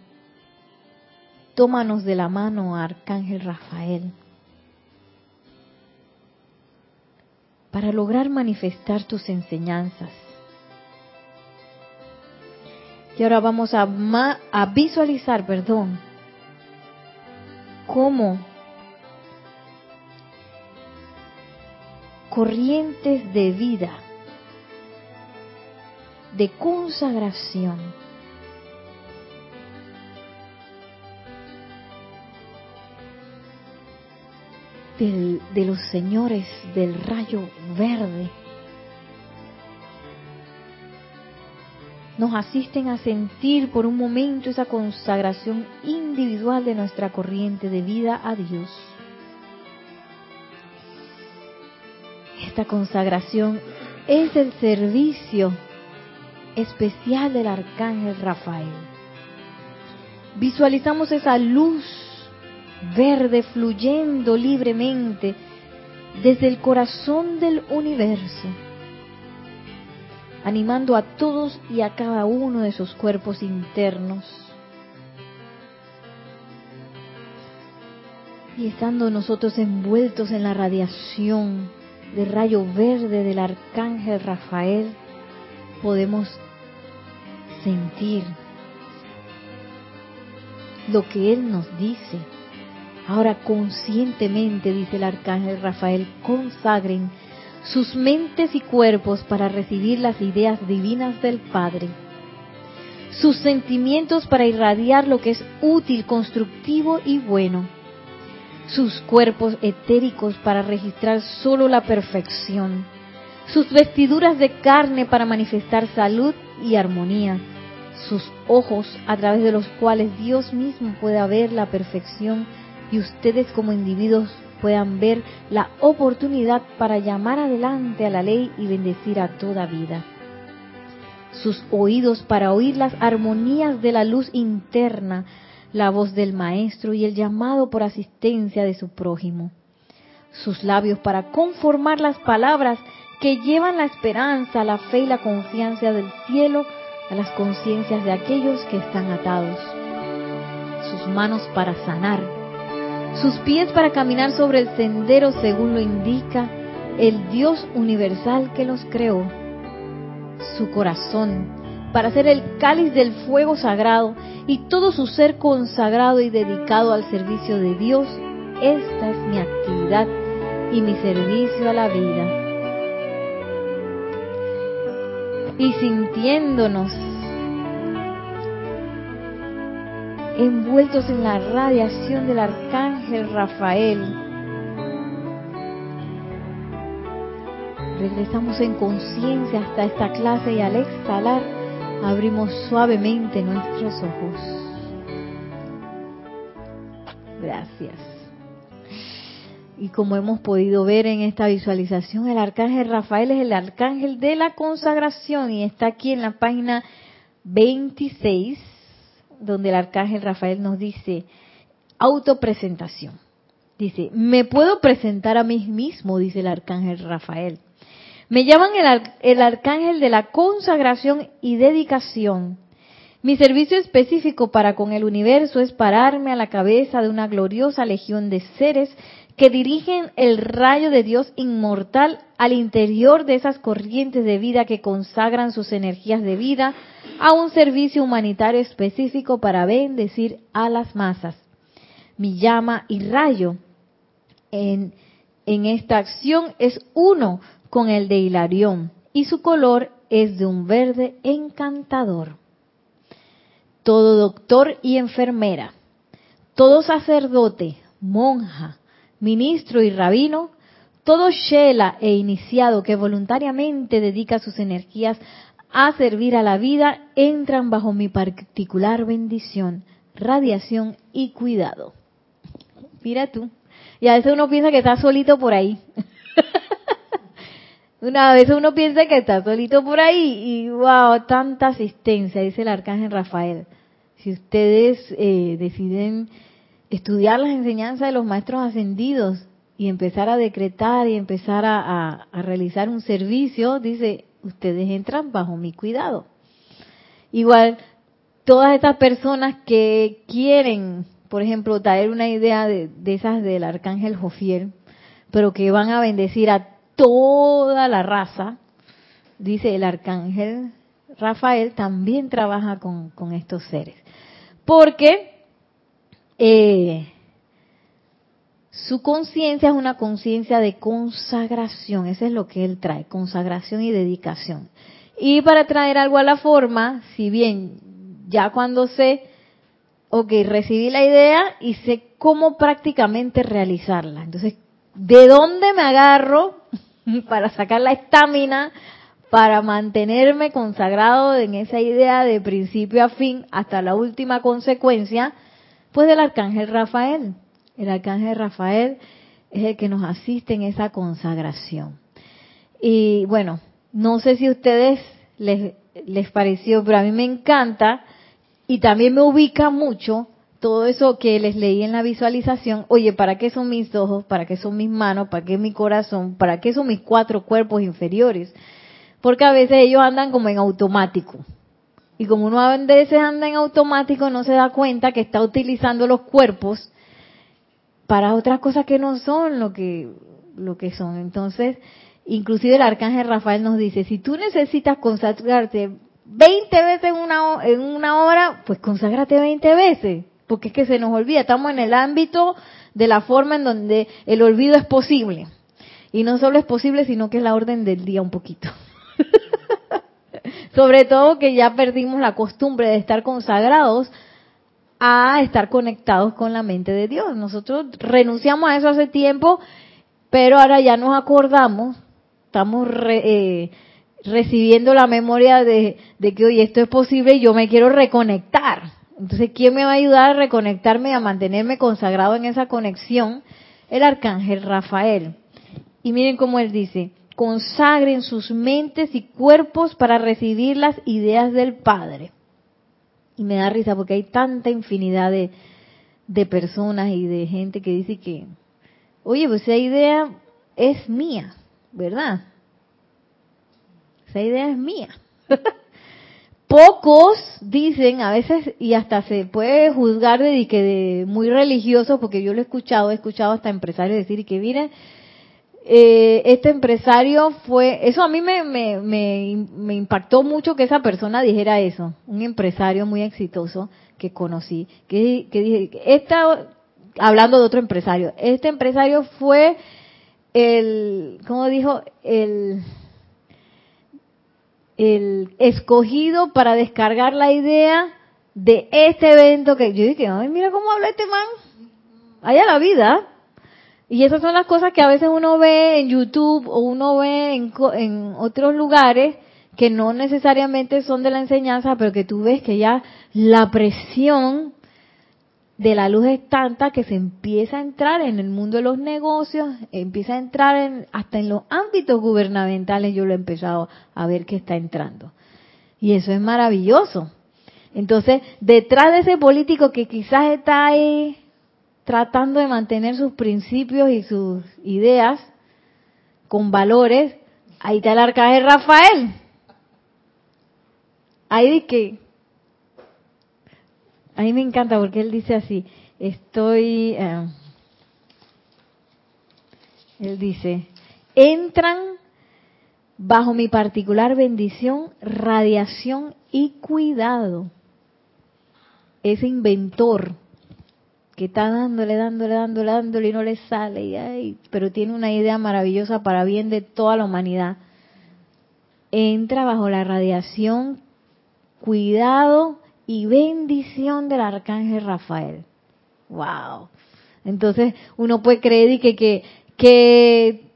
Tómanos de la mano, arcángel Rafael, para lograr manifestar tus enseñanzas. Y ahora vamos a, visualizar, perdón, cómo corrientes de vida, de consagración, de los señores del rayo verde, nos asisten a sentir por un momento esa consagración individual de nuestra corriente de vida a Dios. Esta consagración es el servicio especial del arcángel Rafael. Visualizamos esa luz verde fluyendo libremente desde el corazón del universo animando a todos y a cada uno de sus cuerpos internos. Y estando nosotros envueltos en la radiación del rayo verde del arcángel Rafael, podemos sentir lo que él nos dice. Ahora conscientemente, dice el arcángel Rafael, consagren sus mentes y cuerpos para recibir las ideas divinas del Padre, sus sentimientos para irradiar lo que es útil, constructivo y bueno, sus cuerpos etéricos para registrar solo la perfección, sus vestiduras de carne para manifestar salud y armonía, sus ojos a través de los cuales Dios mismo pueda ver la perfección y ustedes como individuos puedan ver la oportunidad para llamar adelante a la ley y bendecir a toda vida. Sus oídos para oír las armonías de la luz interna, la voz del Maestro y el llamado por asistencia de su prójimo. Sus labios para conformar las palabras que llevan la esperanza, la fe y la confianza del cielo a las conciencias de aquellos que están atados. Sus manos para sanar sus pies para caminar sobre el sendero según lo indica el Dios universal que los creó, su corazón para ser el cáliz del fuego sagrado y todo su ser consagrado y dedicado al servicio de Dios. Esta es mi actividad y mi servicio a la vida. Y sintiéndonos envueltos en la radiación del arcángel Rafael. Regresamos en conciencia hasta esta clase y al exhalar abrimos suavemente nuestros ojos. Gracias. y como hemos podido ver en esta visualización, el arcángel Rafael es el arcángel de la consagración y está aquí en la página 26, donde el arcángel Rafael nos dice, autopresentación. Dice, me puedo presentar a mí mismo, dice el arcángel Rafael. Me llaman el, el arcángel de la consagración y dedicación. Mi servicio específico para con el universo es pararme a la cabeza de una gloriosa legión de seres que dirigen el rayo de Dios inmortal al interior de esas corrientes de vida que consagran sus energías de vida a un servicio humanitario específico para bendecir a las masas. Mi llama y rayo en, en esta acción es uno con el de Hilarión y su color es de un verde encantador. Todo doctor y enfermera, todo sacerdote, monja, ministro y rabino, todo Shela e iniciado que voluntariamente dedica sus energías a servir a la vida entran bajo mi particular bendición, radiación y cuidado. Mira tú. Y a veces uno piensa que está solito por ahí. Una vez uno piensa que está solito por ahí y wow, tanta asistencia, dice el arcángel Rafael. Si ustedes eh, deciden estudiar las enseñanzas de los maestros ascendidos y empezar a decretar y empezar a, realizar un servicio, dice, ustedes entran bajo mi cuidado. Igual, todas estas personas que quieren, por ejemplo, traer una idea de, esas del arcángel Jofiel, pero que van a bendecir a toda la raza, dice el arcángel Rafael, también trabaja con, con estos seres. Porque eh, su conciencia es una conciencia de consagración, eso es lo que él trae, consagración y dedicación. Y para traer algo a la forma, si bien ya cuando sé, ok, recibí la idea y sé cómo prácticamente realizarla. Entonces, ¿de dónde me agarro para sacar la estamina para mantenerme consagrado en esa idea de principio a fin hasta la última consecuencia? Pues del arcángel Rafael. El arcángel Rafael es el que nos asiste en esa consagración. Y bueno, no sé si a ustedes les, les pareció, pero a mí me encanta y también me ubica mucho todo eso que les leí en la visualización. Oye, ¿para qué son mis ojos? ¿Para qué son mis manos? ¿Para qué mi corazón? ¿Para qué son mis cuatro cuerpos inferiores? Porque a veces ellos andan como en automático. Y como uno a veces anda en automático, no se da cuenta que está utilizando los cuerpos para otras cosas que no son lo que, lo que son. Entonces, inclusive el arcángel Rafael nos dice, si tú necesitas consagrarte 20 veces en una, en una hora, pues conságrate 20 veces, porque es que se nos olvida, estamos en el ámbito de la forma en donde el olvido es posible. Y no solo es posible, sino que es la orden del día un poquito. Sobre todo que ya perdimos la costumbre de estar consagrados a estar conectados con la mente de Dios. Nosotros renunciamos a eso hace tiempo, pero ahora ya nos acordamos, estamos eh, recibiendo la memoria de, de que, oye, esto es posible y yo me quiero reconectar. Entonces, ¿quién me va a ayudar a reconectarme, a mantenerme consagrado en esa conexión? El arcángel Rafael. Y miren cómo él dice, consagren sus mentes y cuerpos para recibir las ideas del Padre. Y me da risa porque hay tanta infinidad de, de personas y de gente que dice que, oye, pues esa idea es mía, ¿verdad? Esa idea es mía. Pocos dicen, a veces, y hasta se puede juzgar de que de muy religioso, porque yo lo he escuchado, he escuchado hasta empresarios decir que miren, eh, este empresario fue, eso a mí me, me, me, impactó mucho que esa persona dijera eso, un empresario muy exitoso que conocí, que, que dije, esta, hablando de otro empresario, este empresario fue el, ¿cómo dijo? El, el escogido para descargar la idea de este evento que yo dije, ay, mira cómo habla este man. Allá la vida. Y esas son las cosas que a veces uno ve en YouTube o uno ve en, en otros lugares que no necesariamente son de la enseñanza, pero que tú ves que ya la presión de la luz es tanta que se empieza a entrar en el mundo de los negocios, empieza a entrar en, hasta en los ámbitos gubernamentales, yo lo he empezado a ver que está entrando. Y eso es maravilloso. Entonces, detrás de ese político que quizás está ahí tratando de mantener sus principios y sus ideas con valores, ahí está el arcángel Rafael. Ahí dice que a mí me encanta porque él dice así, estoy, eh, él dice, entran bajo mi particular bendición, radiación y cuidado. Ese inventor que está dándole, dándole, dándole, dándole y no le sale, y, pero tiene una idea maravillosa para bien de toda la humanidad. Entra bajo la radiación, cuidado y bendición del arcángel Rafael. Wow. Entonces uno puede creer y que, que, que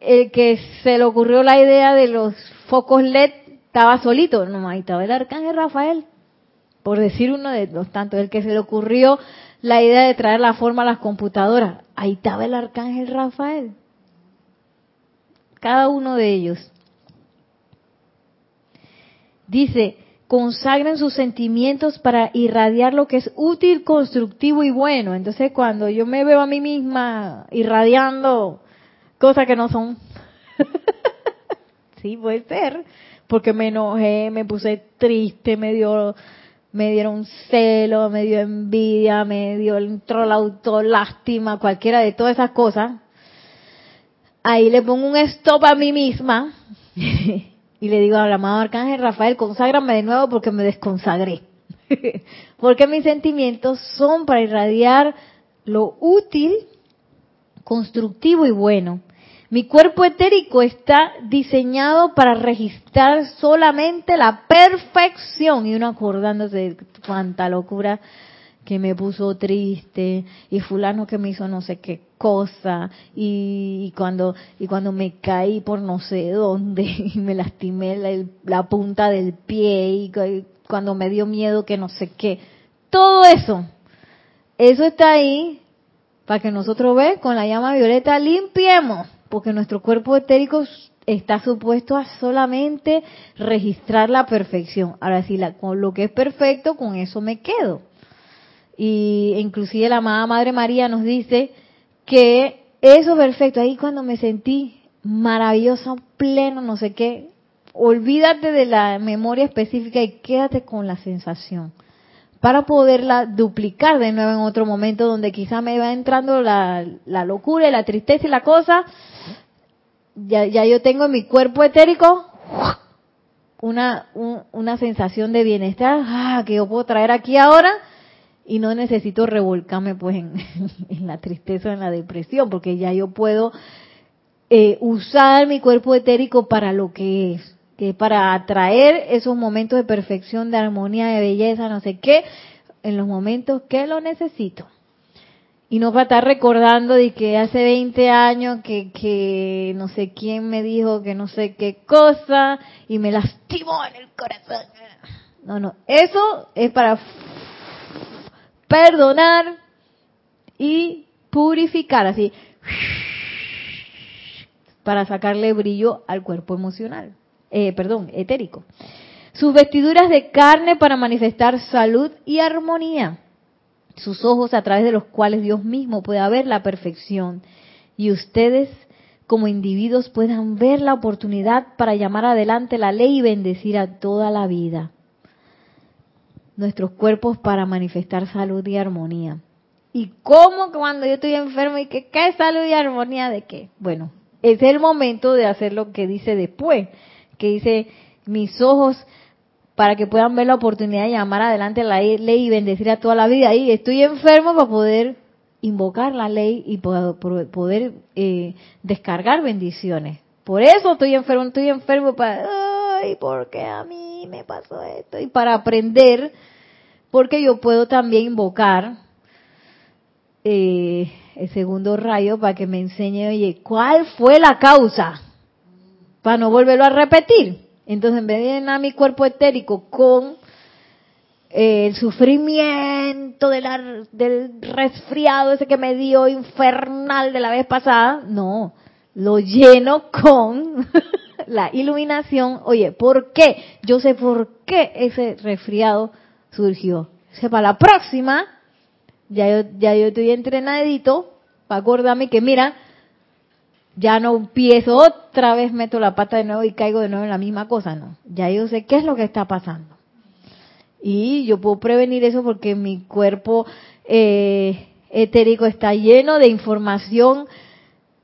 el que se le ocurrió la idea de los focos LED estaba solito. No, ahí estaba el arcángel Rafael. Por decir uno de los tantos, el que se le ocurrió la idea de traer la forma a las computadoras. Ahí estaba el arcángel Rafael. Cada uno de ellos. Dice, consagren sus sentimientos para irradiar lo que es útil, constructivo y bueno. Entonces, cuando yo me veo a mí misma irradiando cosas que no son, sí, puede ser, porque me enojé, me puse triste, me dio, me dieron celo, me dio envidia, me dio entró la autolástima, cualquiera de todas esas cosas. Ahí le pongo un stop a mí misma y le digo al amado Arcángel Rafael, conságrame de nuevo porque me desconsagré. porque mis sentimientos son para irradiar lo útil, constructivo y bueno. Mi cuerpo etérico está diseñado para registrar solamente la perfección. Y uno acordándose de cuánta locura que me puso triste y fulano que me hizo no sé qué cosa. Y, cuando y cuando me caí por no sé dónde y me lastimé la, punta del pie y cuando me dio miedo que no sé qué. Todo eso eso está ahí para que nosotros ve con la llama violeta limpiemos porque nuestro cuerpo etérico está supuesto a solamente registrar la perfección. Ahora sí, con lo que es perfecto, con eso me quedo. Y inclusive la amada Madre María nos dice que eso perfecto, ahí cuando me sentí maravillosa, pleno, no sé qué, olvídate de la memoria específica y quédate con la sensación para poderla duplicar de nuevo en otro momento donde quizá me va entrando la, la locura y la tristeza y la cosa. Ya, ya yo tengo en mi cuerpo etérico una, una sensación de bienestar. Ah, que yo puedo traer aquí ahora y no necesito revolcarme pues en, la tristeza en la depresión porque ya yo puedo eh, usar mi cuerpo etérico para lo que es que para atraer esos momentos de perfección, de armonía, de belleza, no sé qué, en los momentos que lo necesito. Y no para estar recordando de que hace 20 años que, que no sé quién me dijo que no sé qué cosa y me lastimó en el corazón. No, no, eso es para perdonar y purificar, así, para sacarle brillo al cuerpo emocional eh, perdón, etérico. Sus vestiduras de carne para manifestar salud y armonía. Sus ojos a través de los cuales Dios mismo pueda ver la perfección. Y ustedes como individuos puedan ver la oportunidad para llamar adelante la ley y bendecir a toda la vida. Nuestros cuerpos para manifestar salud y armonía. ¿Y cómo cuando yo estoy enfermo y que cae salud y armonía de qué? Bueno, es el momento de hacer lo que dice después que dice, mis ojos para que puedan ver la oportunidad de llamar adelante la ley y bendecir a toda la vida. Y estoy enfermo para poder invocar la ley y poder, eh, descargar bendiciones. Por eso estoy enfermo, estoy enfermo para, ay, porque a mí me pasó esto? Y para aprender, porque yo puedo también invocar eh, el segundo rayo para que me enseñe, oye, ¿cuál fue la causa? Para no volverlo a repetir. Entonces, en vez de llenar mi cuerpo etérico con eh, el sufrimiento del, del resfriado ese que me dio infernal de la vez pasada. No, lo lleno con la iluminación. Oye, ¿por qué? Yo sé por qué ese resfriado surgió. O para la próxima, ya yo, ya yo estoy entrenadito para acordarme que mira, ya no empiezo otra vez, meto la pata de nuevo y caigo de nuevo en la misma cosa, no. Ya yo sé qué es lo que está pasando. Y yo puedo prevenir eso porque mi cuerpo eh, etérico está lleno de información,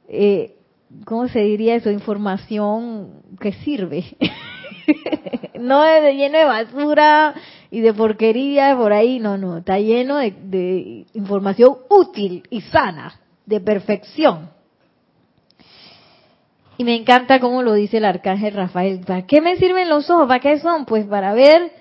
eh, ¿cómo se diría eso? Información que sirve. no es lleno de basura y de porquería por ahí, no, no, está lleno de información útil y sana, de perfección. Y me encanta cómo lo dice el arcángel Rafael. ¿Para qué me sirven los ojos? ¿Para qué son? Pues para ver,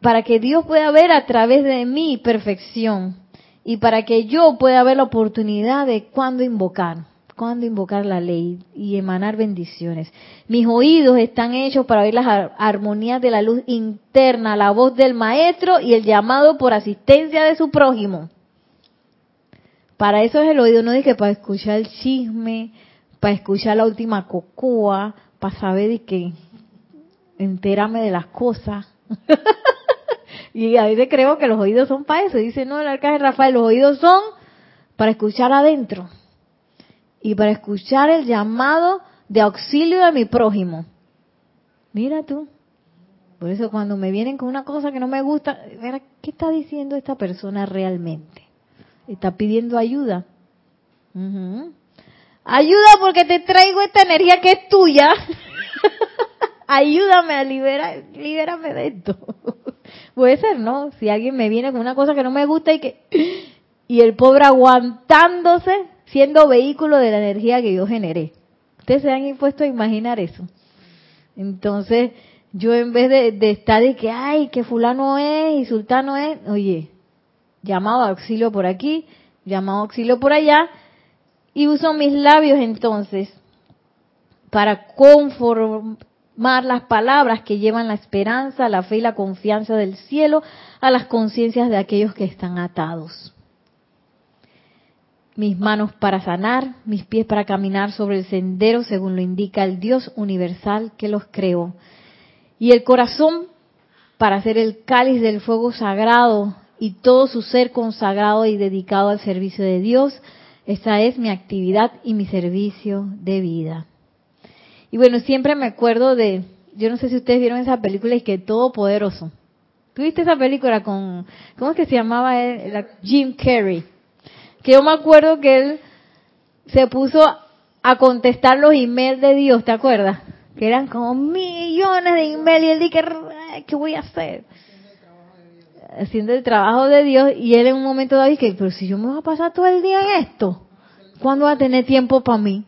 para que Dios pueda ver a través de mi perfección y para que yo pueda ver la oportunidad de cuándo invocar, cuándo invocar la ley y emanar bendiciones. Mis oídos están hechos para oír las armonías de la luz interna, la voz del maestro y el llamado por asistencia de su prójimo. Para eso es el oído, no dije para escuchar el chisme, para escuchar la última cocoa, para saber de que entérame de las cosas. y a veces creo que los oídos son para eso. Dice, no, el arcángel Rafael, los oídos son para escuchar adentro y para escuchar el llamado de auxilio de mi prójimo. Mira tú. Por eso cuando me vienen con una cosa que no me gusta, ¿qué está diciendo esta persona realmente? Está pidiendo ayuda. Ayuda porque te traigo esta energía que es tuya. Ayúdame a liberar, libérame de esto. Puede ser, ¿no? Si alguien me viene con una cosa que no me gusta y que y el pobre aguantándose siendo vehículo de la energía que yo generé. Ustedes se han impuesto a imaginar eso. Entonces, yo en vez de, estar de que, ay, que fulano es y sultano es, oye, llamado auxilio por aquí, llamado auxilio por allá, y uso mis labios entonces para conformar las palabras que llevan la esperanza, la fe y la confianza del cielo a las conciencias de aquellos que están atados. Mis manos para sanar, mis pies para caminar sobre el sendero según lo indica el Dios universal que los creó. Y el corazón para ser el cáliz del fuego sagrado y todo su ser consagrado y dedicado al servicio de Dios, esa es mi actividad y mi servicio de vida. Y bueno, siempre me acuerdo de, yo no sé si ustedes vieron esa película, y que Todopoderoso. ¿Tuviste esa película con, cómo es que se llamaba él? Jim Carrey. Que yo me acuerdo que él se puso a contestar los emails de Dios, ¿te acuerdas? Que eran como millones de emails y él dije, ¿qué voy a hacer? Haciendo el trabajo de Dios y él en un momento dado dice, pero si yo me voy a pasar todo el día en esto, ¿cuándo va a tener tiempo para mí?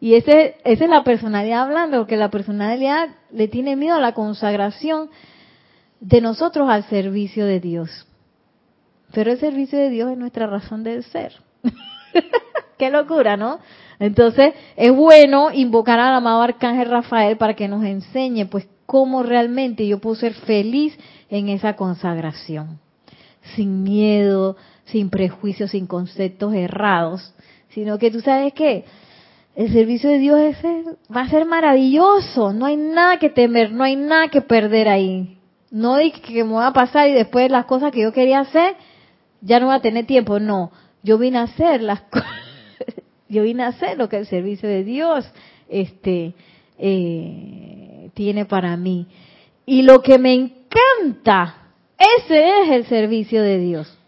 Y ese, esa es la personalidad hablando, que la personalidad le tiene miedo a la consagración de nosotros al servicio de Dios. Pero el servicio de Dios es nuestra razón de ser. Qué locura, ¿no? Entonces, es bueno invocar al amado Arcángel Rafael para que nos enseñe, pues, cómo realmente yo puedo ser feliz en esa consagración, sin miedo, sin prejuicios, sin conceptos errados, sino que tú sabes que el servicio de Dios va a ser maravilloso, no hay nada que temer, no hay nada que perder ahí. No hay que me va a pasar y después las cosas que yo quería hacer ya no va a tener tiempo, no. Yo vine a hacer las yo vine a hacer lo que el servicio de Dios este eh, tiene para mí. Y lo que me encanta, ese es el servicio de Dios.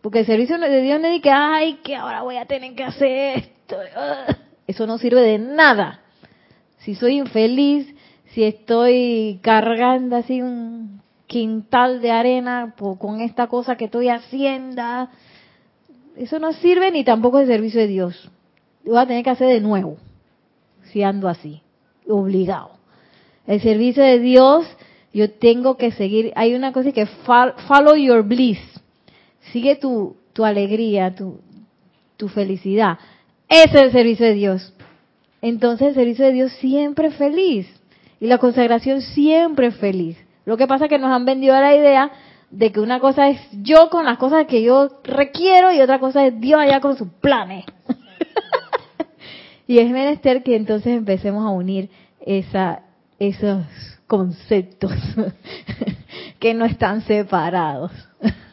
Porque el servicio de Dios no es que, ay, que ahora voy a tener que hacer esto. Eso no sirve de nada. Si soy infeliz, si estoy cargando así un quintal de arena con esta cosa que estoy haciendo, eso no sirve ni tampoco es el servicio de Dios. Lo voy a tener que hacer de nuevo, si ando así, obligado. El servicio de Dios, yo tengo que seguir. Hay una cosa que follow your bliss. Sigue tu, tu alegría, tu, tu felicidad. Ese es el servicio de Dios. Entonces el servicio de Dios siempre feliz. Y la consagración siempre feliz. Lo que pasa es que nos han vendido la idea de que una cosa es yo con las cosas que yo requiero y otra cosa es Dios allá con sus planes. y es menester que entonces empecemos a unir esa, esos conceptos que no están separados.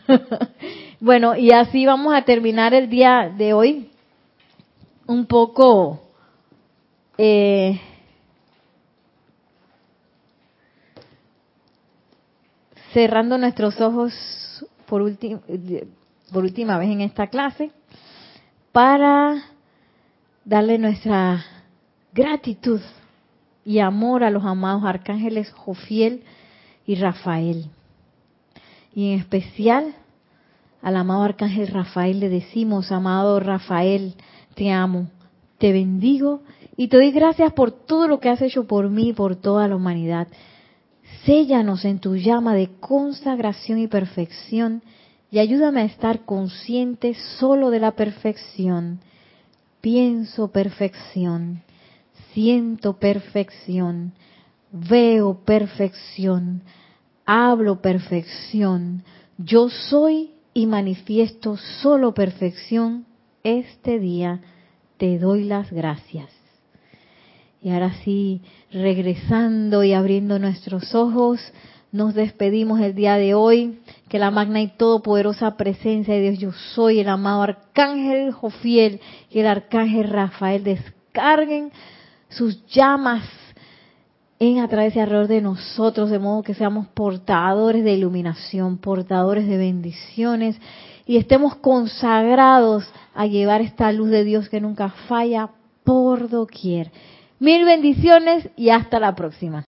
bueno, y así vamos a terminar el día de hoy un poco eh, cerrando nuestros ojos por, por última vez en esta clase para darle nuestra gratitud y amor a los amados arcángeles Jofiel y Rafael. Y en especial al amado arcángel Rafael le decimos, amado Rafael, te amo, te bendigo y te doy gracias por todo lo que has hecho por mí y por toda la humanidad. Séllanos en tu llama de consagración y perfección y ayúdame a estar consciente solo de la perfección. Pienso perfección, siento perfección, veo perfección, hablo perfección. Yo soy y manifiesto solo perfección este día. Te doy las gracias. Y ahora sí, regresando y abriendo nuestros ojos, nos despedimos el día de hoy. Que la magna y todopoderosa presencia de Dios, yo soy el amado arcángel Jofiel y el arcángel Rafael descarguen sus llamas en a través y alrededor de nosotros, de modo que seamos portadores de iluminación, portadores de bendiciones y estemos consagrados a llevar esta luz de Dios que nunca falla por doquier. Mil bendiciones y hasta la próxima.